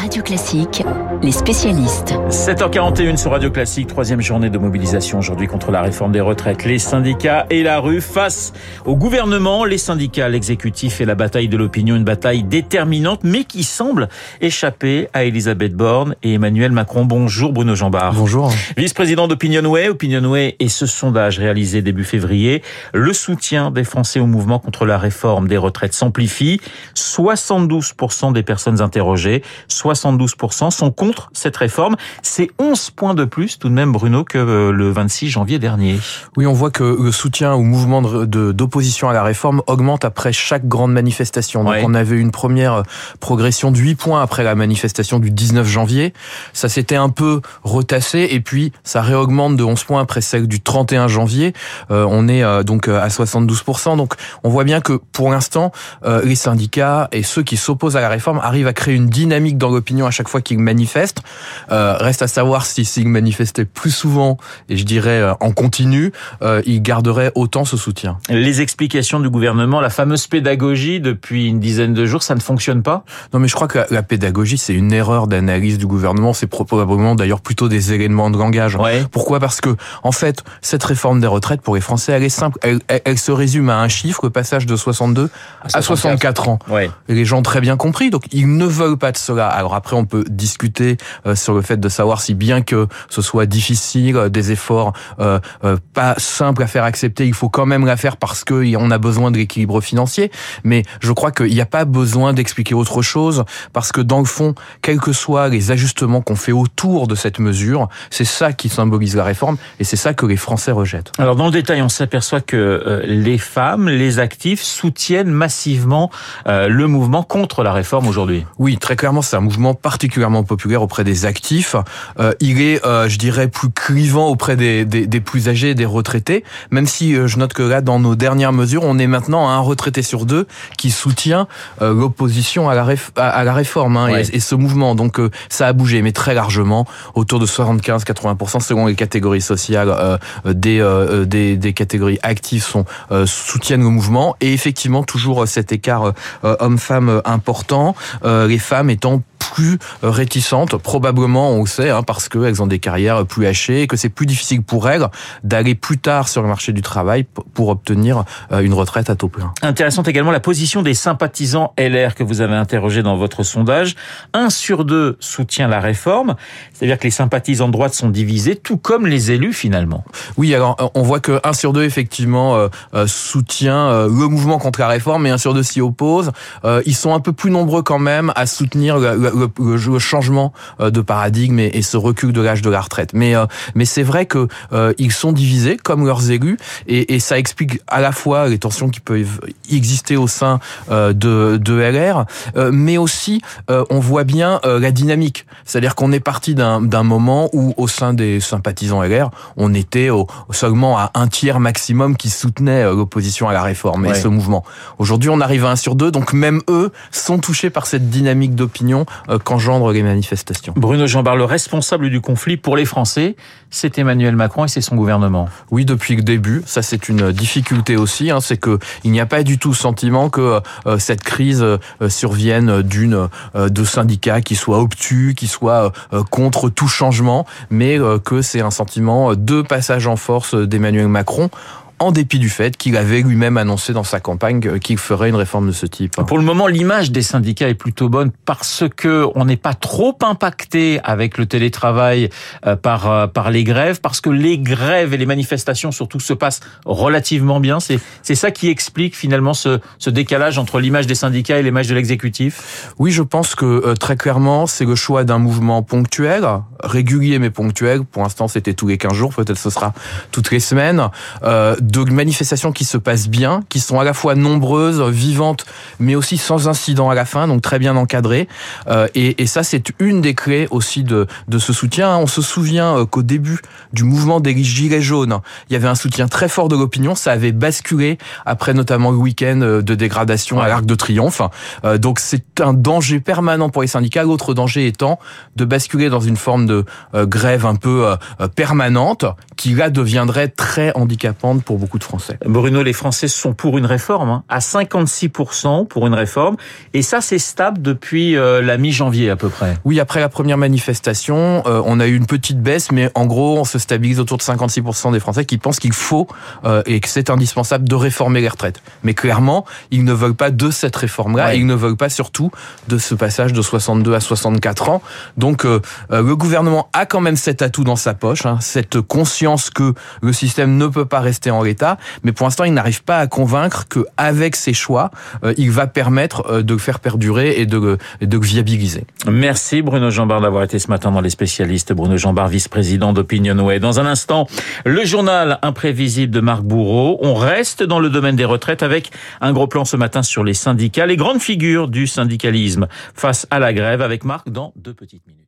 Radio Classique, les spécialistes. 7h41 sur Radio Classique, troisième journée de mobilisation aujourd'hui contre la réforme des retraites. Les syndicats et la rue face au gouvernement, les syndicats, l'exécutif et la bataille de l'opinion, une bataille déterminante mais qui semble échapper à Elisabeth Borne et Emmanuel Macron. Bonjour Bruno Jambard. Bonjour. Vice-président d'Opinionway, Opinionway et ce sondage réalisé début février, le soutien des Français au mouvement contre la réforme des retraites s'amplifie. 72% des personnes interrogées 72% sont contre cette réforme. C'est 11 points de plus tout de même, Bruno, que euh, le 26 janvier dernier. Oui, on voit que le soutien au mouvement d'opposition à la réforme augmente après chaque grande manifestation. Donc on avait une première progression de 8 points après la manifestation du 19 janvier. Ça s'était un peu retassé et puis ça réaugmente de 11 points après celle du 31 janvier. Euh, on est euh, donc à 72%. Donc on voit bien que pour l'instant, les syndicats et ceux qui s'opposent à la réforme arrivent à créer une dynamique dans l'opinion à chaque fois qu'il manifeste. Euh, reste à savoir si s'il manifestait plus souvent, et je dirais euh, en continu, euh, il garderait autant ce soutien. Les explications du gouvernement, la fameuse pédagogie depuis une dizaine de jours, ça ne fonctionne pas? Non, mais je crois que la, pédagogie, c'est une erreur d'analyse du gouvernement. C'est probablement d'ailleurs plutôt des éléments de langage. Pourquoi? Parce que en fait, cette réforme des retraites pour les Français, elle est simple. Elle, elle, se résume à un chiffre, le passage de 62 à 64, ans. Ouais. Et les gens ont très bien compris. Donc ils ne veulent pas de cela. Alors après, on peut discuter euh, sur le fait de savoir si bien que ce soit difficile, euh, des efforts euh, pas simples à faire accepter, il faut quand même la faire parce que on a besoin de l'équilibre financier. Mais je crois qu'il n'y a pas besoin d'expliquer autre chose parce que dans le fond, quels que soient les ajustements qu'on fait autour de cette mesure, c'est ça qui symbolise la réforme et c'est ça que les Français rejettent. Alors dans le détail, on s'aperçoit que les femmes, les actifs soutiennent massivement le mouvement contre la réforme aujourd'hui. Oui, très clairement, c'est un mouvement particulièrement populaire auprès des actifs. Euh, il est, euh, je dirais, plus clivant auprès des, des, des, plus âgés, des retraités. Même si euh, je note que là, dans nos dernières mesures, on est maintenant à un retraité sur deux qui soutient euh, l'opposition à la, à, la réforme hein, et, et, ce mouvement. Donc ça a bougé, mais très largement, autour de 75-80% selon les catégories sociales des, des, des catégories actives sont soutiennent le mouvement. Et effectivement, toujours cet écart homme-femme important. les femmes étant plus réticentes, probablement, on le sait, hein, parce qu'elles ont des carrières plus hachées que c'est plus difficile pour elles d'aller plus tard sur le marché du travail pour obtenir euh, une retraite à taux plein. Intéressante également la position des sympathisants LR que vous avez interrogé dans votre sondage. Un sur deux soutient la réforme, c'est-à-dire que les sympathisants de droite sont divisés, tout comme les élus finalement. Oui, alors on voit que un sur deux effectivement euh, euh, soutient le mouvement contre la réforme, et un sur deux s'y oppose. ils sont un peu plus nombreux quand même à soutenir le, changement euh, de paradigme et, ce recul de l'âge de la retraite. Mais euh, mais c'est vrai que euh, ils sont divisés comme leurs élus et, et, ça explique à la fois les tensions qui peuvent exister au sein de de LR, mais aussi on voit bien la dynamique. C'est-à-dire qu'on est parti d'un moment où au sein des sympathisants LR, on était au, seulement à un tiers maximum qui soutenait l'opposition à la réforme et ce mouvement. Aujourd'hui, on arrive à un sur deux, donc même eux sont touchés par cette dynamique d'opinion qu'engendrent les manifestations. Bruno Jambard, le responsable du conflit pour les Français, c'est Emmanuel Macron et c'est son gouvernement. Oui, depuis le début, ça c'est une difficulté aussi, hein, c'est que il n'y a pas du tout le sentiment que euh, cette crise euh, survienne d'une de syndicats qui soient obtus, qui soient contre tout changement, mais que c'est un sentiment de passage en force d'Emmanuel Macron en dépit du fait qu'il avait lui-même annoncé dans sa campagne qu'il ferait une réforme de ce type. Pour le moment, l'image des syndicats est plutôt bonne parce que on n'est pas trop impacté avec le télétravail euh, par euh, par les grèves, parce que les grèves et les manifestations surtout se passent relativement bien. C'est c'est ça qui explique finalement ce ce décalage entre l'image des syndicats et l'image de l'exécutif? Oui, je pense que euh, très clairement, c'est le choix d'un mouvement ponctuel, régulier mais ponctuel. Pour l'instant, c'était tous les 15 jours, peut-être ce sera toutes les semaines de manifestations qui se passent bien, qui sont à la fois nombreuses, vivantes, mais aussi sans incident à la fin, donc très bien encadrées. Euh, et, et, ça, c'est une des clés aussi de, de ce soutien. On se souvient euh, qu'au début du mouvement des Gilets jaunes, il y avait un soutien très fort de l'opinion. Ça avait basculé après notamment le week-end euh, de dégradation à l'Arc de Triomphe. donc c'est un danger permanent pour les syndicats. L'autre danger étant de basculer dans une forme de grève un peu permanente qui là deviendrait très handicapante pour pour beaucoup de Français. Bruno, les Français sont pour une réforme, hein, à 56% pour une réforme, et ça c'est stable depuis euh, la mi-janvier à peu près. Oui, après la première manifestation, euh, on a eu une petite baisse, mais en gros, on se stabilise autour de 56% des Français qui pensent qu'il faut euh, et que c'est indispensable de réformer les retraites. Mais clairement, ils ne veulent pas de cette réforme-là, et ils ne veulent pas surtout de ce passage de 62 à 64 ans. Donc, le gouvernement a quand même cet atout dans sa poche, hein, cette conscience que le système ne peut pas rester en mais pour l'instant, il n'arrive pas à convaincre que avec ses choix, euh, il va permettre euh, de faire perdurer et de, de viabiliser. Merci Bruno Jambard d'avoir été ce matin dans les spécialistes. Bruno Jambard, vice-président d'Opinionway. Dans un instant, le journal imprévisible de Marc Bourreau. On reste dans le domaine des retraites avec un gros plan ce matin sur les syndicats, les grandes figures du syndicalisme face à la grève avec Marc dans deux petites minutes.